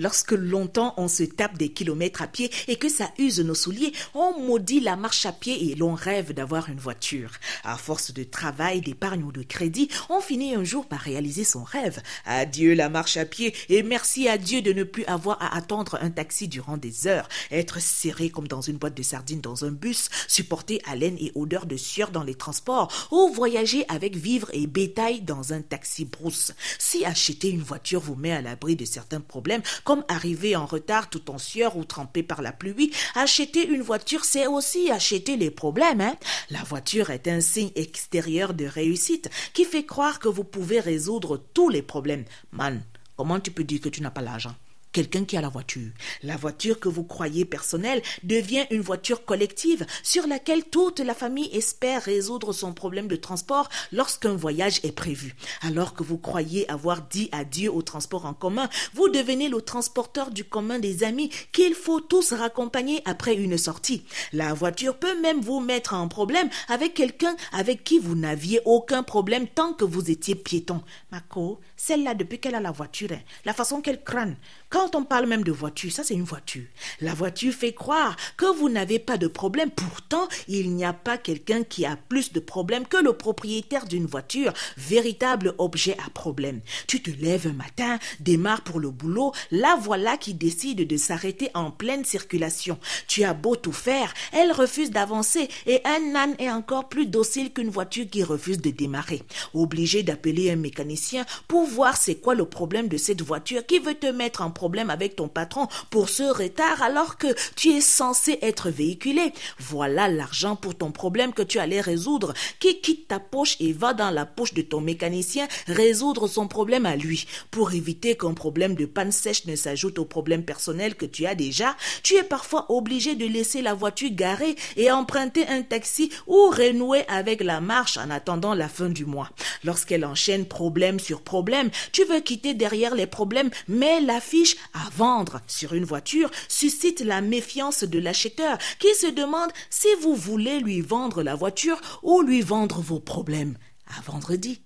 Lorsque longtemps on se tape des kilomètres à pied et que ça use nos souliers, on maudit la marche à pied et l'on rêve d'avoir une voiture. À force de travail, d'épargne ou de crédit, on finit un jour par réaliser son rêve. Adieu la marche à pied et merci à Dieu de ne plus avoir à attendre un taxi durant des heures, être serré comme dans une boîte de sardines dans un bus, supporter haleine et odeur de sueur dans les transports ou voyager avec vivres et bétail dans un taxi brousse. Si acheter une voiture vous met à l'abri de certains problèmes, comme arriver en retard tout en sueur ou trempé par la pluie, acheter une voiture, c'est aussi acheter les problèmes. Hein? La voiture est un signe extérieur de réussite qui fait croire que vous pouvez résoudre tous les problèmes. Man, comment tu peux dire que tu n'as pas l'argent? Quelqu'un qui a la voiture. La voiture que vous croyez personnelle devient une voiture collective sur laquelle toute la famille espère résoudre son problème de transport lorsqu'un voyage est prévu. Alors que vous croyez avoir dit adieu au transport en commun, vous devenez le transporteur du commun des amis qu'il faut tous raccompagner après une sortie. La voiture peut même vous mettre en problème avec quelqu'un avec qui vous n'aviez aucun problème tant que vous étiez piéton. Marco, celle-là, depuis qu'elle a la voiture, hein, la façon qu'elle crâne, on parle même de voiture, ça c'est une voiture. La voiture fait croire que vous n'avez pas de problème. Pourtant, il n'y a pas quelqu'un qui a plus de problèmes que le propriétaire d'une voiture, véritable objet à problème. Tu te lèves un matin, démarres pour le boulot, la voilà qui décide de s'arrêter en pleine circulation. Tu as beau tout faire, elle refuse d'avancer et un âne est encore plus docile qu'une voiture qui refuse de démarrer. Obligé d'appeler un mécanicien pour voir c'est quoi le problème de cette voiture qui veut te mettre en problème avec ton patron pour ce retard alors que tu es censé être véhiculé. Voilà l'argent pour ton problème que tu allais résoudre qui quitte ta poche et va dans la poche de ton mécanicien résoudre son problème à lui. Pour éviter qu'un problème de panne sèche ne s'ajoute au problème personnel que tu as déjà, tu es parfois obligé de laisser la voiture garée et emprunter un taxi ou renouer avec la marche en attendant la fin du mois. Lorsqu'elle enchaîne problème sur problème, tu veux quitter derrière les problèmes, mais l'affiche à vendre sur une voiture suscite la méfiance de l'acheteur qui se demande si vous voulez lui vendre la voiture ou lui vendre vos problèmes. À vendredi.